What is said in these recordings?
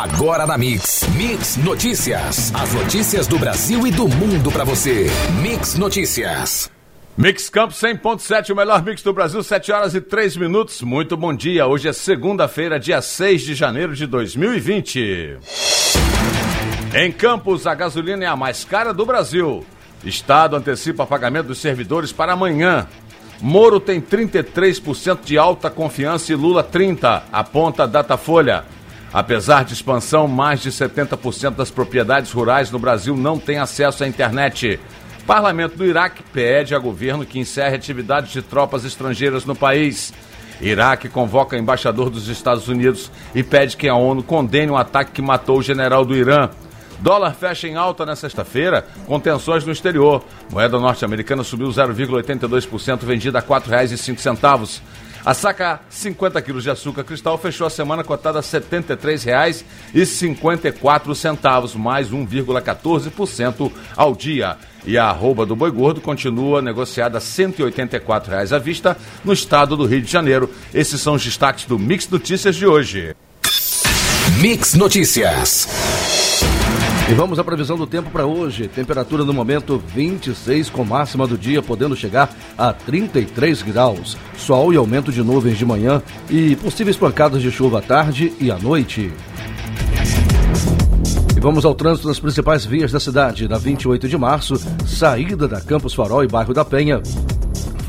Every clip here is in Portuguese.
Agora na Mix. Mix Notícias. As notícias do Brasil e do mundo para você. Mix Notícias. Mix Campos 100.7, o melhor mix do Brasil, 7 horas e 3 minutos. Muito bom dia. Hoje é segunda-feira, dia 6 de janeiro de 2020. Em Campos, a gasolina é a mais cara do Brasil. Estado antecipa pagamento dos servidores para amanhã. Moro tem 33% de alta confiança e Lula 30%, aponta Datafolha. Apesar de expansão, mais de 70% das propriedades rurais no Brasil não têm acesso à internet. Parlamento do Iraque pede a governo que encerre atividades de tropas estrangeiras no país. Iraque convoca embaixador dos Estados Unidos e pede que a ONU condene o um ataque que matou o general do Irã. Dólar fecha em alta na sexta-feira, com tensões no exterior. Moeda norte-americana subiu 0,82%, vendida a R$ 4,05. A saca 50 quilos de açúcar cristal fechou a semana cotada a R$ 73,54, mais 1,14% ao dia. E a arroba do boi gordo continua negociada a 184 reais à vista no estado do Rio de Janeiro. Esses são os destaques do Mix Notícias de hoje. Mix Notícias. E vamos à previsão do tempo para hoje. Temperatura no momento 26, com máxima do dia podendo chegar a 33 graus. Sol e aumento de nuvens de manhã e possíveis pancadas de chuva à tarde e à noite. E vamos ao trânsito nas principais vias da cidade. Na 28 de março, saída da Campos Farol e bairro da Penha.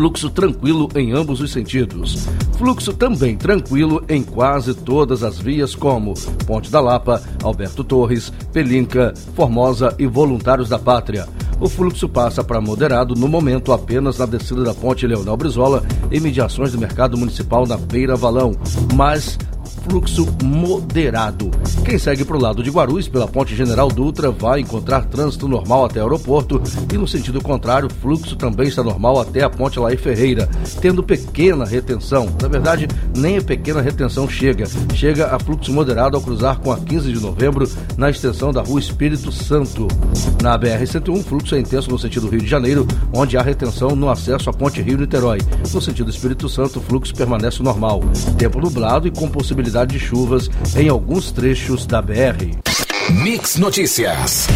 Fluxo tranquilo em ambos os sentidos. Fluxo também tranquilo em quase todas as vias, como Ponte da Lapa, Alberto Torres, Pelinca, Formosa e Voluntários da Pátria. O fluxo passa para moderado no momento apenas na descida da Ponte Leonel Brizola e mediações do Mercado Municipal na Beira Valão, mas fluxo moderado. Quem segue para o lado de Guarulhos, pela Ponte General Dutra, vai encontrar trânsito normal até o aeroporto e no sentido contrário, fluxo também está normal até a Ponte Laí Ferreira, tendo pequena retenção. Na verdade, nem a pequena retenção chega. Chega a fluxo moderado ao cruzar com a 15 de novembro na extensão da Rua Espírito Santo. Na BR-101, fluxo é intenso no sentido Rio de Janeiro, onde há retenção no acesso à Ponte Rio-Niterói. No sentido Espírito Santo, o fluxo permanece normal. Tempo nublado e com possibilidade possibilidade de chuvas em alguns trechos da BR. Mix Notícias.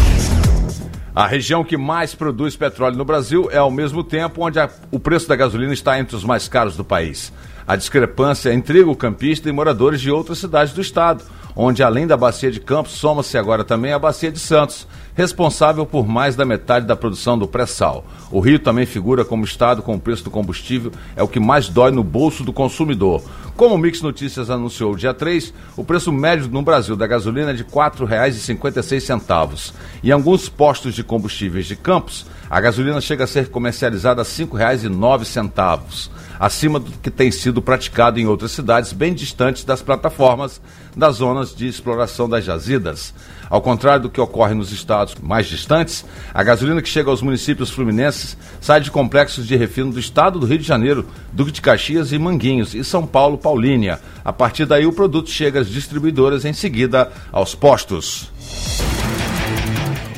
A região que mais produz petróleo no Brasil é ao mesmo tempo onde a, o preço da gasolina está entre os mais caros do país. A discrepância intriga o campista e moradores de outras cidades do estado, onde além da bacia de Campos, soma-se agora também a bacia de Santos, responsável por mais da metade da produção do pré-sal. O Rio também figura como estado com o preço do combustível é o que mais dói no bolso do consumidor. Como o Mix Notícias anunciou dia 3, o preço médio no Brasil da gasolina é de R$ 4,56. Em alguns postos de combustíveis de Campos, a gasolina chega a ser comercializada a R$ 5,09, acima do que tem sido praticado em outras cidades bem distantes das plataformas das zonas de exploração das jazidas. Ao contrário do que ocorre nos estados mais distantes, a gasolina que chega aos municípios fluminenses sai de complexos de refino do estado do Rio de Janeiro, Duque de Caxias e Manguinhos e São Paulo Paulínia. A partir daí o produto chega às distribuidoras em seguida aos postos.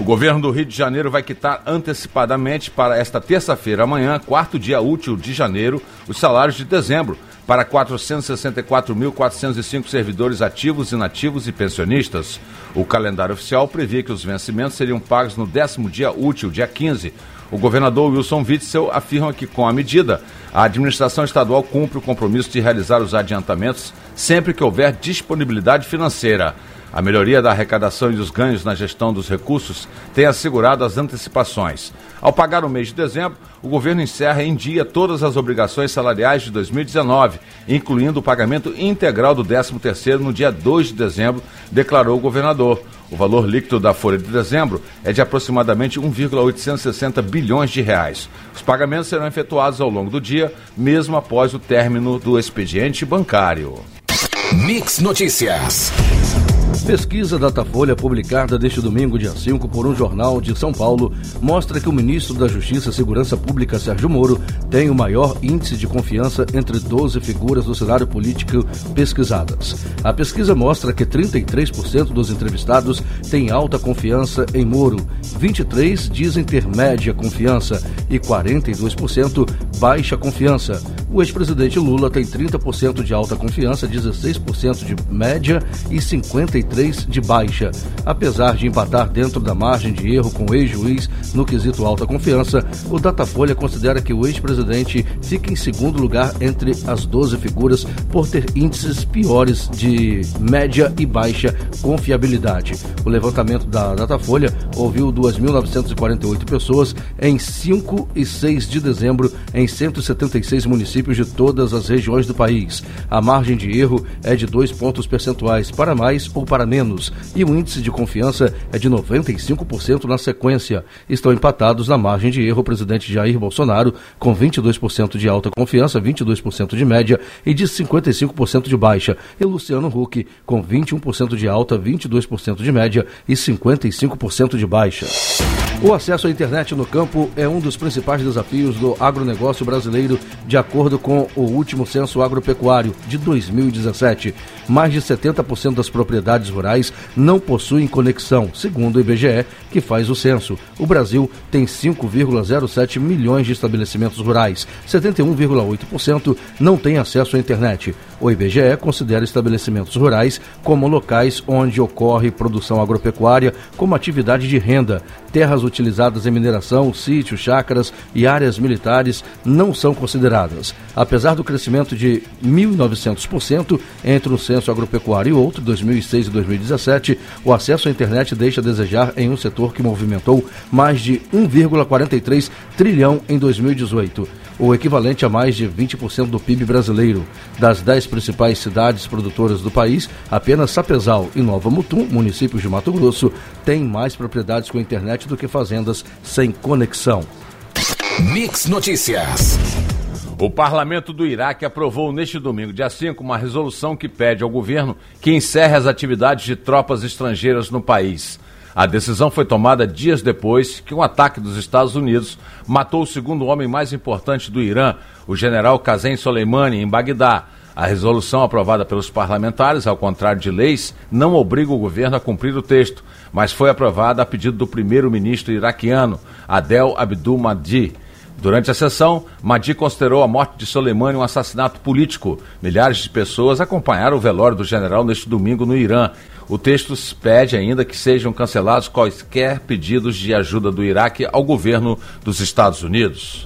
Governo do Rio de Janeiro vai quitar antecipadamente para esta terça-feira, amanhã, quarto dia útil de janeiro, os salários de dezembro para 464.405 servidores ativos, inativos e pensionistas. O calendário oficial previa que os vencimentos seriam pagos no décimo dia útil, dia 15. O governador Wilson Witzel afirma que, com a medida, a administração estadual cumpre o compromisso de realizar os adiantamentos sempre que houver disponibilidade financeira. A melhoria da arrecadação e dos ganhos na gestão dos recursos tem assegurado as antecipações. Ao pagar o mês de dezembro, o governo encerra em dia todas as obrigações salariais de 2019, incluindo o pagamento integral do 13º no dia 2 de dezembro, declarou o governador. O valor líquido da folha de dezembro é de aproximadamente 1,860 bilhões de reais. Os pagamentos serão efetuados ao longo do dia, mesmo após o término do expediente bancário. Mix Notícias. Pesquisa Datafolha, publicada deste domingo, dia 5, por um jornal de São Paulo, mostra que o ministro da Justiça e Segurança Pública, Sérgio Moro, tem o maior índice de confiança entre 12 figuras do cenário político pesquisadas. A pesquisa mostra que 33% dos entrevistados têm alta confiança em Moro, 23% dizem ter média confiança e 42% baixa confiança. O ex-presidente Lula tem 30% de alta confiança, 16% de média e 53% de baixa. Apesar de empatar dentro da margem de erro com o ex-juiz no quesito alta confiança, o Datafolha considera que o ex-presidente fica em segundo lugar entre as 12 figuras por ter índices piores de média e baixa confiabilidade. O levantamento da Datafolha ouviu 2.948 pessoas em 5 e 6 de dezembro em 176 municípios de todas as regiões do país. A margem de erro é de 2 pontos percentuais para mais ou para menos e o índice de confiança é de 95% na sequência. Estão empatados na margem de erro o presidente Jair Bolsonaro com 22% de alta confiança, 22% de média e de 55% de baixa, e Luciano Huck com 21% de alta, 22% de média e 55% de baixa. O acesso à internet no campo é um dos principais desafios do agronegócio brasileiro, de acordo com o último censo agropecuário de 2017. Mais de 70% das propriedades rurais não possuem conexão, segundo o IBGE, que faz o censo. O Brasil tem 5,07 milhões de estabelecimentos rurais, 71,8% não têm acesso à internet. O IBGE considera estabelecimentos rurais como locais onde ocorre produção agropecuária como atividade de renda. Terras utilizadas em mineração, sítios, chácaras e áreas militares não são consideradas. Apesar do crescimento de 1.900% entre um censo agropecuário e outro, 2006 e 2017, o acesso à internet deixa a desejar em um setor que movimentou mais de 1,43 trilhão em 2018 o equivalente a mais de 20% do PIB brasileiro. Das dez principais cidades produtoras do país, apenas Sapezal e Nova Mutum, municípios de Mato Grosso, têm mais propriedades com internet do que fazendas sem conexão. Mix Notícias. O parlamento do Iraque aprovou neste domingo, dia 5, uma resolução que pede ao governo que encerre as atividades de tropas estrangeiras no país. A decisão foi tomada dias depois que um ataque dos Estados Unidos matou o segundo homem mais importante do Irã, o general Qasem Soleimani, em Bagdá. A resolução aprovada pelos parlamentares, ao contrário de leis, não obriga o governo a cumprir o texto, mas foi aprovada a pedido do primeiro-ministro iraquiano, Adel Abdul Mahdi. Durante a sessão, Mahdi considerou a morte de Soleimani um assassinato político. Milhares de pessoas acompanharam o velório do general neste domingo no Irã. O texto pede ainda que sejam cancelados quaisquer pedidos de ajuda do Iraque ao governo dos Estados Unidos.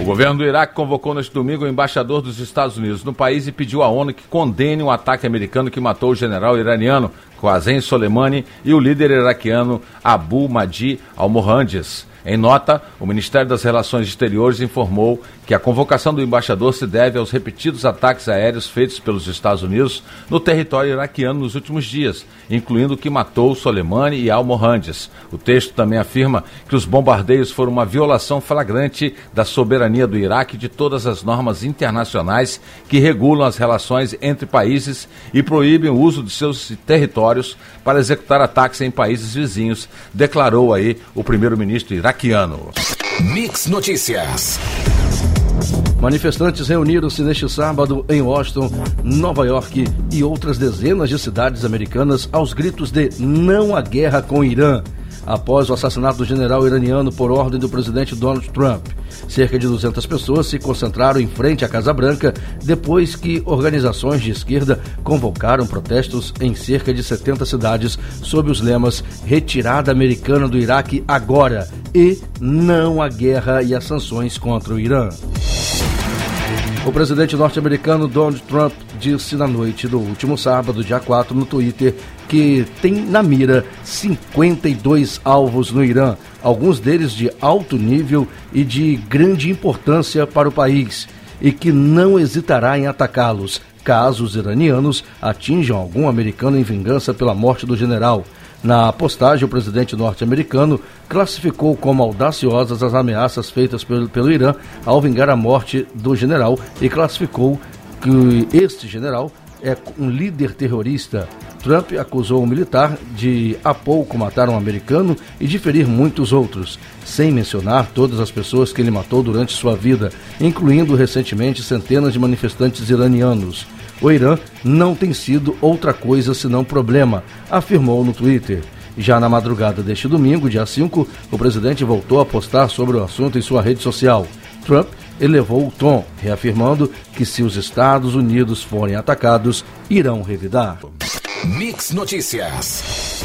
O governo do Iraque convocou neste domingo o embaixador dos Estados Unidos no país e pediu à ONU que condene o ataque americano que matou o general iraniano Qasem Soleimani e o líder iraquiano Abu Mahdi al-Mohandes. Em nota, o Ministério das Relações Exteriores informou que a convocação do embaixador se deve aos repetidos ataques aéreos feitos pelos Estados Unidos no território iraquiano nos últimos dias, incluindo o que matou Soleimani e Al-Mohandes. O texto também afirma que os bombardeios foram uma violação flagrante da soberania do Iraque e de todas as normas internacionais que regulam as relações entre países e proíbem o uso de seus territórios para executar ataques em países vizinhos, declarou aí o primeiro-ministro iraquiano. Mix Notícias. Manifestantes reuniram-se neste sábado em Washington, Nova York e outras dezenas de cidades americanas aos gritos de não à guerra com o Irã, após o assassinato do general iraniano por ordem do presidente Donald Trump. Cerca de 200 pessoas se concentraram em frente à Casa Branca depois que organizações de esquerda convocaram protestos em cerca de 70 cidades sob os lemas Retirada Americana do Iraque agora e Não à Guerra e às Sanções contra o Irã. O presidente norte-americano Donald Trump disse na noite do último sábado, dia 4, no Twitter, que tem na mira 52 alvos no Irã, alguns deles de alto nível e de grande importância para o país, e que não hesitará em atacá-los caso os iranianos atinjam algum americano em vingança pela morte do general. Na postagem, o presidente norte-americano classificou como audaciosas as ameaças feitas pelo, pelo Irã ao vingar a morte do general e classificou que este general é um líder terrorista. Trump acusou o militar de há pouco matar um americano e de ferir muitos outros, sem mencionar todas as pessoas que ele matou durante sua vida, incluindo recentemente centenas de manifestantes iranianos. O Irã não tem sido outra coisa senão problema, afirmou no Twitter. Já na madrugada deste domingo, dia 5, o presidente voltou a postar sobre o assunto em sua rede social. Trump elevou o tom, reafirmando que se os Estados Unidos forem atacados, irão revidar. Mix Notícias.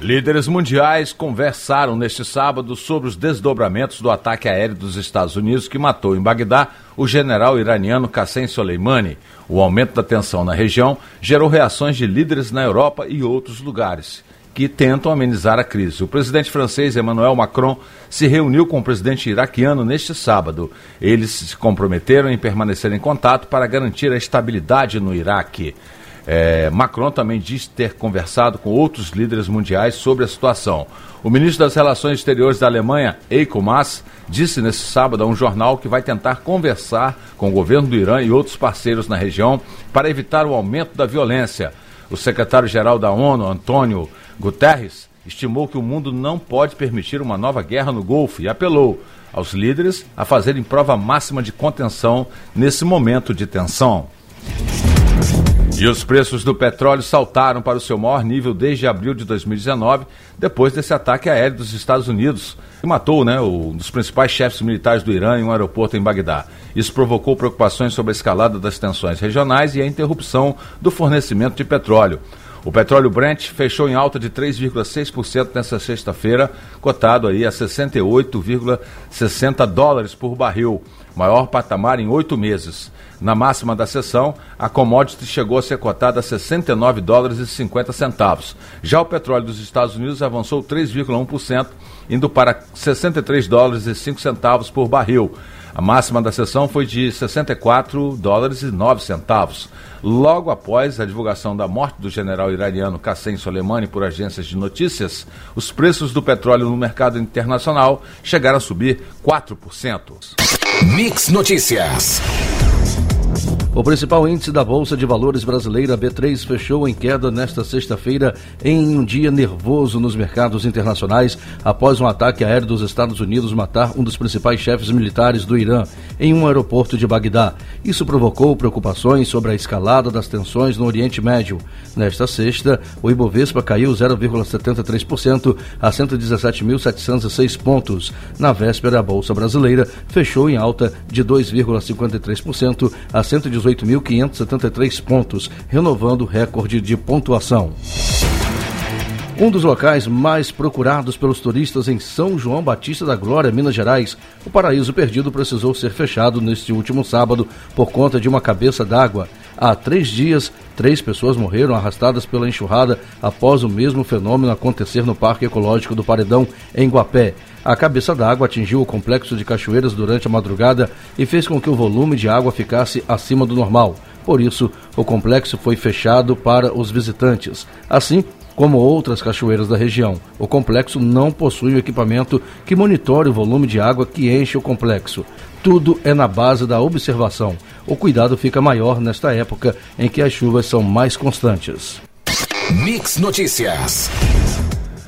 Líderes mundiais conversaram neste sábado sobre os desdobramentos do ataque aéreo dos Estados Unidos que matou em Bagdá o general iraniano Qassem Soleimani. O aumento da tensão na região gerou reações de líderes na Europa e outros lugares que tentam amenizar a crise. O presidente francês Emmanuel Macron se reuniu com o presidente iraquiano neste sábado. Eles se comprometeram em permanecer em contato para garantir a estabilidade no Iraque. É, Macron também diz ter conversado com outros líderes mundiais sobre a situação. O ministro das Relações Exteriores da Alemanha, Eiko Maas, disse nesse sábado a um jornal que vai tentar conversar com o governo do Irã e outros parceiros na região para evitar o aumento da violência. O secretário-geral da ONU, Antônio Guterres, estimou que o mundo não pode permitir uma nova guerra no Golfo e apelou aos líderes a fazerem prova máxima de contenção nesse momento de tensão. E os preços do petróleo saltaram para o seu maior nível desde abril de 2019, depois desse ataque aéreo dos Estados Unidos, que matou né, um dos principais chefes militares do Irã em um aeroporto em Bagdá. Isso provocou preocupações sobre a escalada das tensões regionais e a interrupção do fornecimento de petróleo. O petróleo Brent fechou em alta de 3,6% nesta sexta-feira, cotado aí a 68,60 dólares por barril, maior patamar em oito meses. Na máxima da sessão, a commodity chegou a ser cotada a 69 dólares e 50 centavos. Já o petróleo dos Estados Unidos avançou 3,1%, indo para 63 dólares e 5 centavos por barril. A máxima da sessão foi de 64 dólares e 9 centavos. Logo após a divulgação da morte do general iraniano Qassem Soleimani por agências de notícias, os preços do petróleo no mercado internacional chegaram a subir 4%. Mix Notícias. O principal índice da Bolsa de Valores brasileira B3 fechou em queda nesta sexta-feira em um dia nervoso nos mercados internacionais após um ataque aéreo dos Estados Unidos matar um dos principais chefes militares do Irã em um aeroporto de Bagdá. Isso provocou preocupações sobre a escalada das tensões no Oriente Médio. Nesta sexta, o Ibovespa caiu 0,73% a 117.706 pontos. Na véspera, a Bolsa brasileira fechou em alta de 2,53% a 118.573 pontos, renovando o recorde de pontuação. Um dos locais mais procurados pelos turistas em São João Batista da Glória, Minas Gerais, o Paraíso Perdido precisou ser fechado neste último sábado por conta de uma cabeça d'água. Há três dias, três pessoas morreram arrastadas pela enxurrada após o mesmo fenômeno acontecer no Parque Ecológico do Paredão, em Guapé. A cabeça d'água atingiu o complexo de cachoeiras durante a madrugada e fez com que o volume de água ficasse acima do normal. Por isso, o complexo foi fechado para os visitantes. Assim, como outras cachoeiras da região, o complexo não possui o equipamento que monitore o volume de água que enche o complexo. Tudo é na base da observação. O cuidado fica maior nesta época em que as chuvas são mais constantes. Mix Notícias.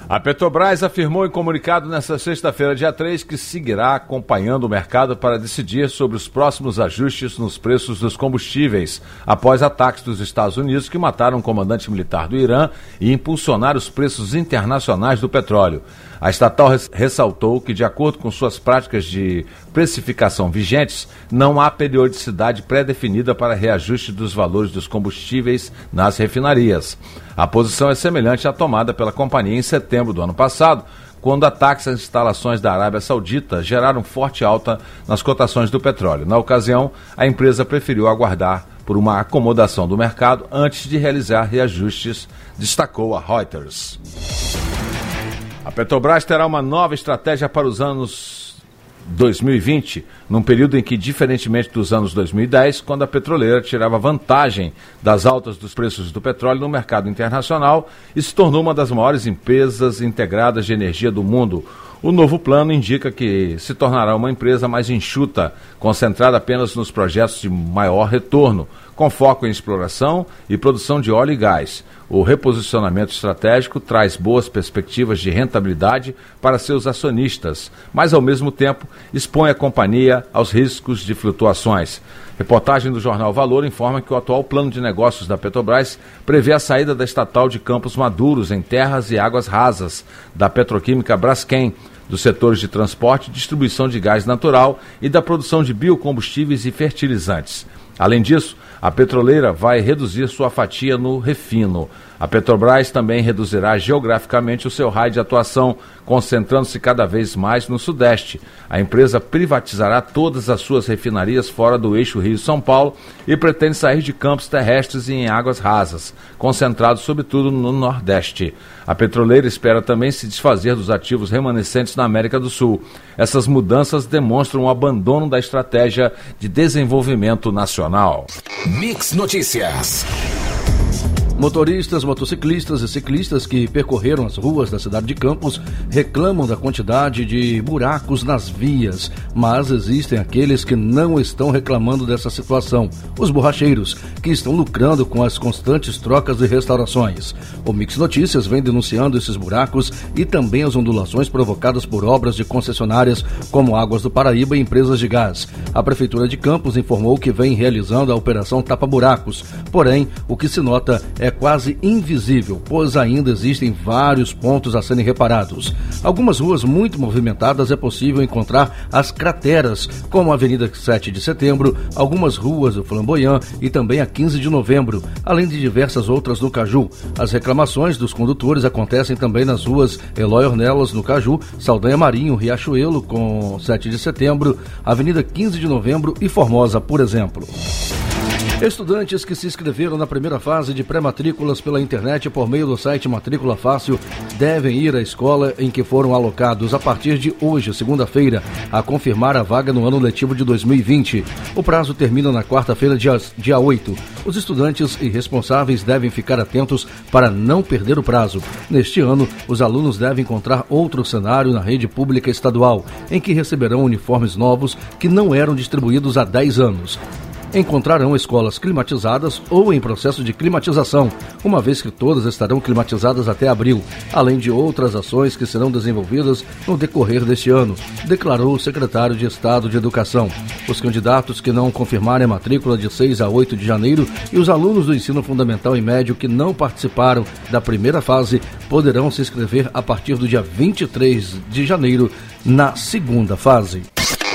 A Petrobras afirmou em comunicado nesta sexta-feira, dia 3, que seguirá acompanhando o mercado para decidir sobre os próximos ajustes nos preços dos combustíveis, após ataques dos Estados Unidos que mataram um comandante militar do Irã e impulsionaram os preços internacionais do petróleo. A estatal ressaltou que, de acordo com suas práticas de precificação vigentes, não há periodicidade pré-definida para reajuste dos valores dos combustíveis nas refinarias. A posição é semelhante à tomada pela companhia em setembro do ano passado, quando ataques às instalações da Arábia Saudita geraram forte alta nas cotações do petróleo. Na ocasião, a empresa preferiu aguardar por uma acomodação do mercado antes de realizar reajustes, destacou a Reuters. Petrobras terá uma nova estratégia para os anos 2020, num período em que, diferentemente dos anos 2010, quando a petroleira tirava vantagem das altas dos preços do petróleo no mercado internacional e se tornou uma das maiores empresas integradas de energia do mundo. O novo plano indica que se tornará uma empresa mais enxuta, concentrada apenas nos projetos de maior retorno, com foco em exploração e produção de óleo e gás. O reposicionamento estratégico traz boas perspectivas de rentabilidade para seus acionistas, mas ao mesmo tempo expõe a companhia aos riscos de flutuações. Reportagem do jornal Valor informa que o atual plano de negócios da Petrobras prevê a saída da estatal de Campos Maduros em terras e águas rasas da petroquímica Braskem, dos setores de transporte e distribuição de gás natural e da produção de biocombustíveis e fertilizantes. Além disso, a petroleira vai reduzir sua fatia no refino. A Petrobras também reduzirá geograficamente o seu raio de atuação, concentrando-se cada vez mais no Sudeste. A empresa privatizará todas as suas refinarias fora do eixo Rio-São Paulo e pretende sair de campos terrestres e em águas rasas, concentrado sobretudo no Nordeste. A petroleira espera também se desfazer dos ativos remanescentes na América do Sul. Essas mudanças demonstram o abandono da estratégia de desenvolvimento nacional. Mix Notícias. Motoristas, motociclistas e ciclistas que percorreram as ruas da cidade de Campos reclamam da quantidade de buracos nas vias, mas existem aqueles que não estão reclamando dessa situação, os borracheiros, que estão lucrando com as constantes trocas de restaurações. O Mix Notícias vem denunciando esses buracos e também as ondulações provocadas por obras de concessionárias como Águas do Paraíba e empresas de gás. A Prefeitura de Campos informou que vem realizando a operação Tapa Buracos, porém, o que se nota é quase invisível, pois ainda existem vários pontos a serem reparados. Algumas ruas muito movimentadas é possível encontrar as crateras, como a Avenida 7 de Setembro, algumas ruas do Flamboyant e também a 15 de Novembro, além de diversas outras no Caju. As reclamações dos condutores acontecem também nas ruas Eloy Ornelas, no Caju, Saldanha Marinho, Riachuelo, com 7 de Setembro, Avenida 15 de Novembro e Formosa, por exemplo. Estudantes que se inscreveram na primeira fase de pré-matrículas pela internet por meio do site Matrícula Fácil devem ir à escola em que foram alocados a partir de hoje, segunda-feira, a confirmar a vaga no ano letivo de 2020. O prazo termina na quarta-feira, dia, dia 8. Os estudantes e responsáveis devem ficar atentos para não perder o prazo. Neste ano, os alunos devem encontrar outro cenário na rede pública estadual, em que receberão uniformes novos que não eram distribuídos há 10 anos encontrarão escolas climatizadas ou em processo de climatização, uma vez que todas estarão climatizadas até abril, além de outras ações que serão desenvolvidas no decorrer deste ano, declarou o secretário de Estado de Educação. Os candidatos que não confirmarem a matrícula de 6 a 8 de janeiro e os alunos do ensino fundamental e médio que não participaram da primeira fase poderão se inscrever a partir do dia 23 de janeiro na segunda fase.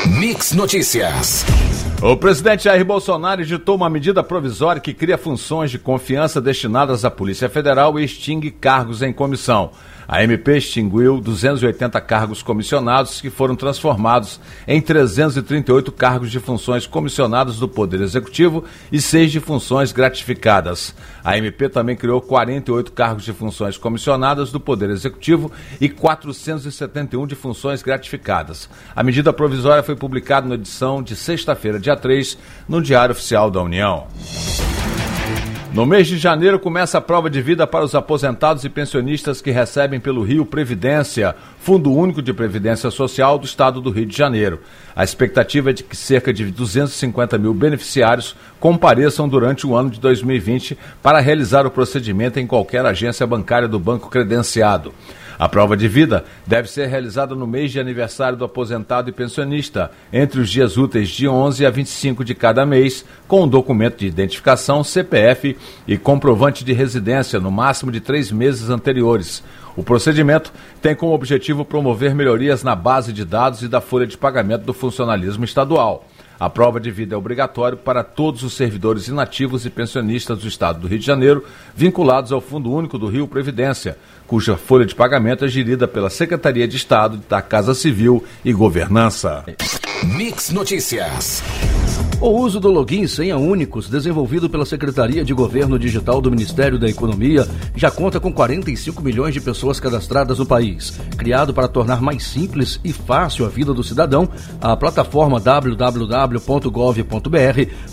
Mix Notícias. O presidente Jair Bolsonaro editou uma medida provisória que cria funções de confiança destinadas à Polícia Federal e extingue cargos em comissão. A MP extinguiu 280 cargos comissionados que foram transformados em 338 cargos de funções comissionadas do Poder Executivo e seis de funções gratificadas. A MP também criou 48 cargos de funções comissionadas do Poder Executivo e 471 de funções gratificadas. A medida provisória foi publicada na edição de sexta-feira, dia 3, no Diário Oficial da União. No mês de janeiro começa a prova de vida para os aposentados e pensionistas que recebem pelo Rio Previdência, Fundo Único de Previdência Social do Estado do Rio de Janeiro. A expectativa é de que cerca de 250 mil beneficiários compareçam durante o ano de 2020 para realizar o procedimento em qualquer agência bancária do banco credenciado. A prova de vida deve ser realizada no mês de aniversário do aposentado e pensionista, entre os dias úteis de 11 a 25 de cada mês, com um documento de identificação, CPF e comprovante de residência no máximo de três meses anteriores. O procedimento tem como objetivo promover melhorias na base de dados e da folha de pagamento do funcionalismo estadual. A prova de vida é obrigatória para todos os servidores inativos e pensionistas do Estado do Rio de Janeiro vinculados ao Fundo Único do Rio Previdência, cuja folha de pagamento é gerida pela Secretaria de Estado da Casa Civil e Governança. Mix Notícias. O uso do login senha únicos, desenvolvido pela Secretaria de Governo Digital do Ministério da Economia, já conta com 45 milhões de pessoas cadastradas no país. Criado para tornar mais simples e fácil a vida do cidadão, a plataforma www.gov.br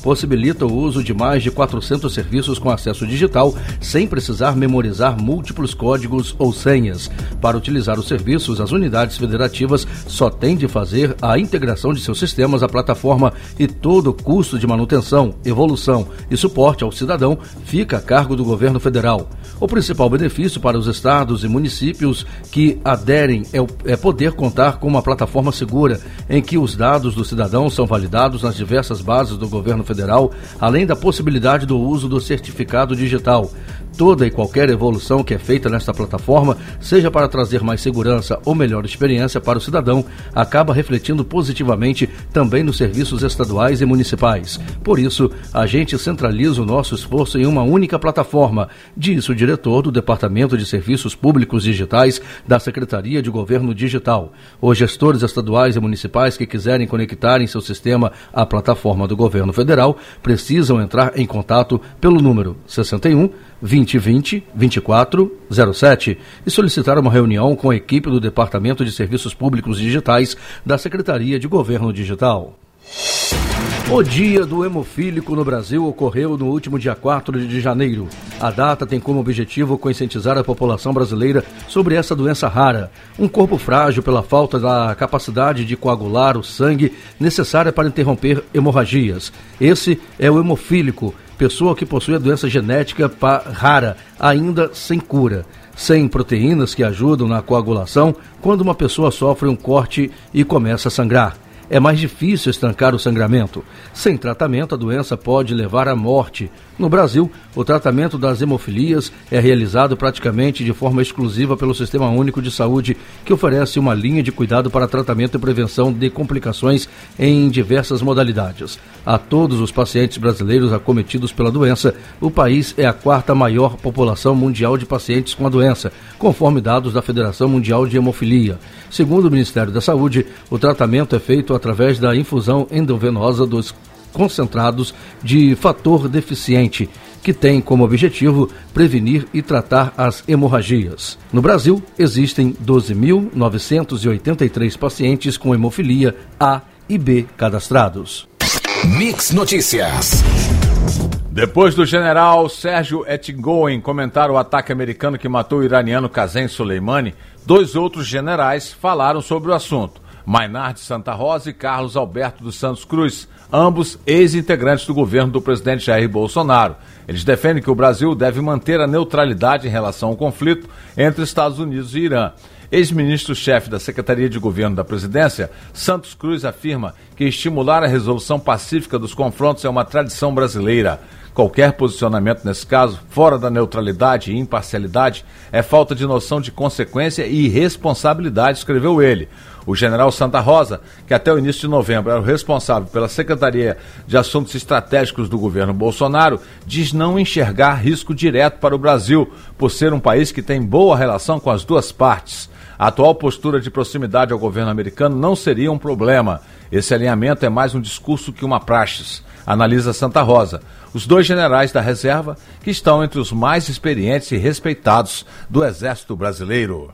possibilita o uso de mais de 400 serviços com acesso digital, sem precisar memorizar múltiplos códigos ou senhas. Para utilizar os serviços, as unidades federativas só têm de fazer a integração de seus sistemas à plataforma e todo custo de manutenção, evolução e suporte ao cidadão fica a cargo do governo federal. O principal benefício para os estados e municípios que aderem é, é poder contar com uma plataforma segura em que os dados do cidadão são validados nas diversas bases do governo federal, além da possibilidade do uso do certificado digital. Toda e qualquer evolução que é feita nesta plataforma, seja para trazer mais segurança ou melhor experiência para o cidadão, acaba refletindo positivamente também nos serviços estaduais e municipais. Por isso, a gente centraliza o nosso esforço em uma única plataforma, disse o diretor do Departamento de Serviços Públicos Digitais da Secretaria de Governo Digital. Os gestores estaduais e municipais que quiserem conectar em seu sistema à plataforma do governo federal precisam entrar em contato pelo número 61 2020 2407 e solicitar uma reunião com a equipe do Departamento de Serviços Públicos Digitais da Secretaria de Governo Digital. O Dia do Hemofílico no Brasil ocorreu no último dia 4 de janeiro. A data tem como objetivo conscientizar a população brasileira sobre essa doença rara, um corpo frágil pela falta da capacidade de coagular o sangue necessária para interromper hemorragias. Esse é o hemofílico, pessoa que possui a doença genética rara, ainda sem cura sem proteínas que ajudam na coagulação quando uma pessoa sofre um corte e começa a sangrar é mais difícil estancar o sangramento. Sem tratamento, a doença pode levar à morte. No Brasil, o tratamento das hemofilias é realizado praticamente de forma exclusiva pelo Sistema Único de Saúde, que oferece uma linha de cuidado para tratamento e prevenção de complicações em diversas modalidades. A todos os pacientes brasileiros acometidos pela doença, o país é a quarta maior população mundial de pacientes com a doença, conforme dados da Federação Mundial de Hemofilia. Segundo o Ministério da Saúde, o tratamento é feito através da infusão endovenosa dos concentrados de fator deficiente, que tem como objetivo prevenir e tratar as hemorragias. No Brasil, existem 12.983 pacientes com hemofilia A e B cadastrados. Mix Notícias. Depois do general Sérgio Etgoen comentar o ataque americano que matou o iraniano Kazem Soleimani, dois outros generais falaram sobre o assunto. Maynard Santa Rosa e Carlos Alberto dos Santos Cruz, ambos ex-integrantes do governo do presidente Jair Bolsonaro. Eles defendem que o Brasil deve manter a neutralidade em relação ao conflito entre Estados Unidos e Irã. Ex-ministro-chefe da Secretaria de Governo da Presidência, Santos Cruz afirma que estimular a resolução pacífica dos confrontos é uma tradição brasileira. Qualquer posicionamento nesse caso, fora da neutralidade e imparcialidade, é falta de noção de consequência e responsabilidade, escreveu ele. O general Santa Rosa, que até o início de novembro era o responsável pela Secretaria de Assuntos Estratégicos do governo Bolsonaro, diz não enxergar risco direto para o Brasil, por ser um país que tem boa relação com as duas partes. A atual postura de proximidade ao governo americano não seria um problema. Esse alinhamento é mais um discurso que uma praxis, analisa Santa Rosa os dois generais da reserva, que estão entre os mais experientes e respeitados do Exército Brasileiro.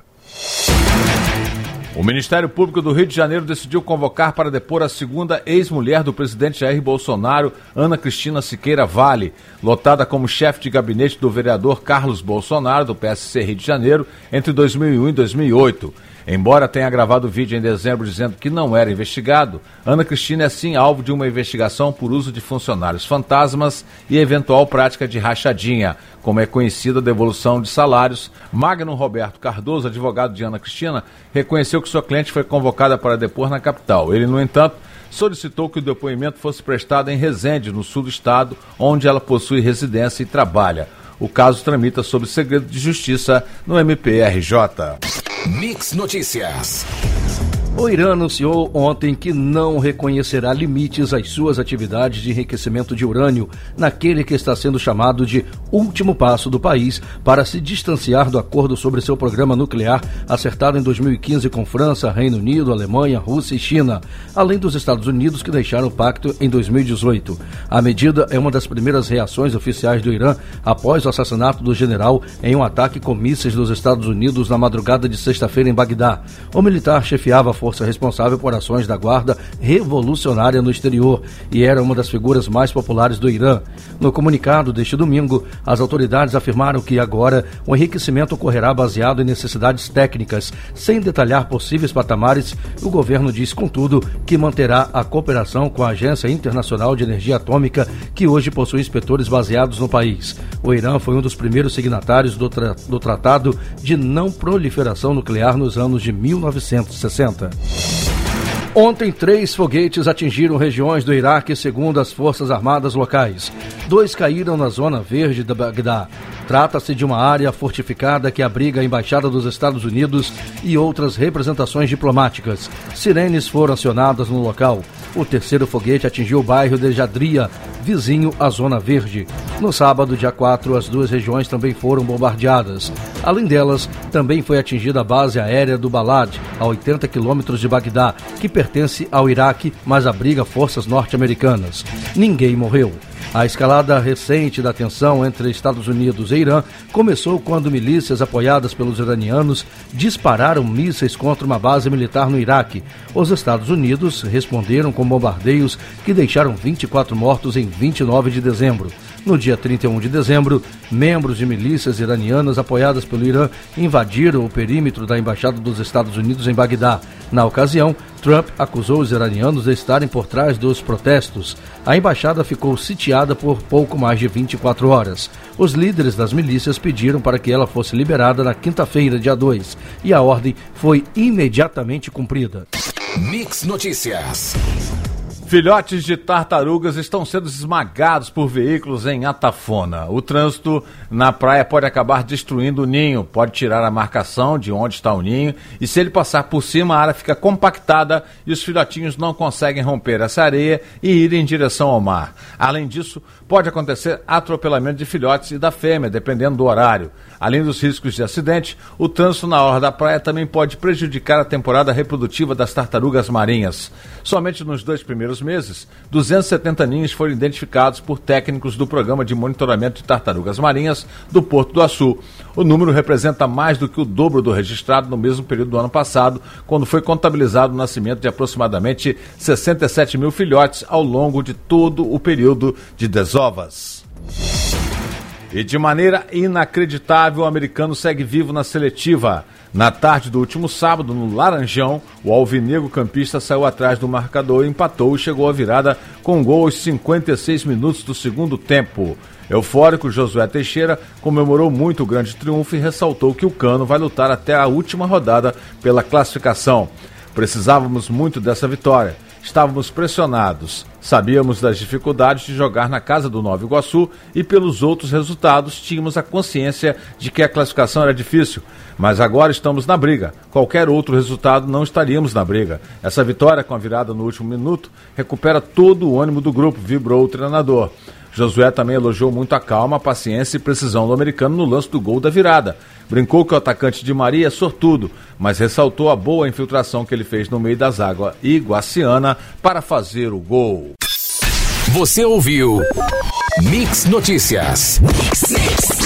O Ministério Público do Rio de Janeiro decidiu convocar para depor a segunda ex-mulher do presidente Jair Bolsonaro, Ana Cristina Siqueira Vale, lotada como chefe de gabinete do vereador Carlos Bolsonaro, do PSC Rio de Janeiro, entre 2001 e 2008. Embora tenha gravado vídeo em dezembro dizendo que não era investigado, Ana Cristina é sim alvo de uma investigação por uso de funcionários fantasmas e eventual prática de rachadinha, como é conhecida a devolução de salários. Magno Roberto Cardoso, advogado de Ana Cristina, reconheceu que sua cliente foi convocada para depor na capital. Ele, no entanto, solicitou que o depoimento fosse prestado em Resende, no sul do estado, onde ela possui residência e trabalha. O caso tramita sob segredo de justiça no MPRJ. Mix Notícias. O Irã anunciou ontem que não reconhecerá limites às suas atividades de enriquecimento de urânio, naquele que está sendo chamado de último passo do país para se distanciar do acordo sobre seu programa nuclear acertado em 2015 com França, Reino Unido, Alemanha, Rússia e China, além dos Estados Unidos que deixaram o pacto em 2018. A medida é uma das primeiras reações oficiais do Irã após o assassinato do general em um ataque com mísseis dos Estados Unidos na madrugada de sexta-feira em Bagdá. O militar chefiava força responsável por ações da Guarda Revolucionária no exterior e era uma das figuras mais populares do Irã. No comunicado deste domingo, as autoridades afirmaram que agora o enriquecimento ocorrerá baseado em necessidades técnicas, sem detalhar possíveis patamares. O governo diz, contudo, que manterá a cooperação com a Agência Internacional de Energia Atômica, que hoje possui inspetores baseados no país. O Irã foi um dos primeiros signatários do, tra do Tratado de Não Proliferação Nuclear nos anos de 1960. Ontem, três foguetes atingiram regiões do Iraque, segundo as Forças Armadas locais. Dois caíram na zona verde de Bagdá. Trata-se de uma área fortificada que abriga a Embaixada dos Estados Unidos e outras representações diplomáticas. Sirenes foram acionadas no local. O terceiro foguete atingiu o bairro de Jadria, vizinho à Zona Verde. No sábado, dia 4, as duas regiões também foram bombardeadas. Além delas, também foi atingida a base aérea do Balad, a 80 quilômetros de Bagdá, que pertence ao Iraque, mas abriga forças norte-americanas. Ninguém morreu. A escalada recente da tensão entre Estados Unidos e Irã começou quando milícias apoiadas pelos iranianos dispararam mísseis contra uma base militar no Iraque. Os Estados Unidos responderam com bombardeios que deixaram 24 mortos em 29 de dezembro. No dia 31 de dezembro, membros de milícias iranianas apoiadas pelo Irã invadiram o perímetro da Embaixada dos Estados Unidos em Bagdá. Na ocasião, Trump acusou os iranianos de estarem por trás dos protestos. A embaixada ficou sitiada por pouco mais de 24 horas. Os líderes das milícias pediram para que ela fosse liberada na quinta-feira, dia 2, e a ordem foi imediatamente cumprida. Mix Notícias. Filhotes de tartarugas estão sendo esmagados por veículos em Atafona. O trânsito na praia pode acabar destruindo o ninho, pode tirar a marcação de onde está o ninho, e se ele passar por cima, a área fica compactada e os filhotinhos não conseguem romper essa areia e ir em direção ao mar. Além disso, pode acontecer atropelamento de filhotes e da fêmea, dependendo do horário. Além dos riscos de acidente, o trânsito na orla da praia também pode prejudicar a temporada reprodutiva das tartarugas marinhas. Somente nos dois primeiros meses, 270 ninhos foram identificados por técnicos do Programa de Monitoramento de Tartarugas Marinhas do Porto do Açu. O número representa mais do que o dobro do registrado no mesmo período do ano passado, quando foi contabilizado o nascimento de aproximadamente 67 mil filhotes ao longo de todo o período de desova ovas. E de maneira inacreditável, o americano segue vivo na seletiva. Na tarde do último sábado, no Laranjão, o alvinegro campista saiu atrás do marcador, empatou e chegou à virada com um gol aos 56 minutos do segundo tempo. Eufórico, Josué Teixeira comemorou muito o grande triunfo e ressaltou que o Cano vai lutar até a última rodada pela classificação. Precisávamos muito dessa vitória. Estávamos pressionados, sabíamos das dificuldades de jogar na casa do Nova Iguaçu e pelos outros resultados tínhamos a consciência de que a classificação era difícil. Mas agora estamos na briga. Qualquer outro resultado não estaríamos na briga. Essa vitória com a virada no último minuto recupera todo o ânimo do grupo, vibrou o treinador. Josué também elogiou muito a calma, a paciência e precisão do americano no lance do gol da virada. Brincou que o atacante de Maria é sortudo, mas ressaltou a boa infiltração que ele fez no meio das águas iguaciana para fazer o gol. Você ouviu Mix Notícias. Mix, mix.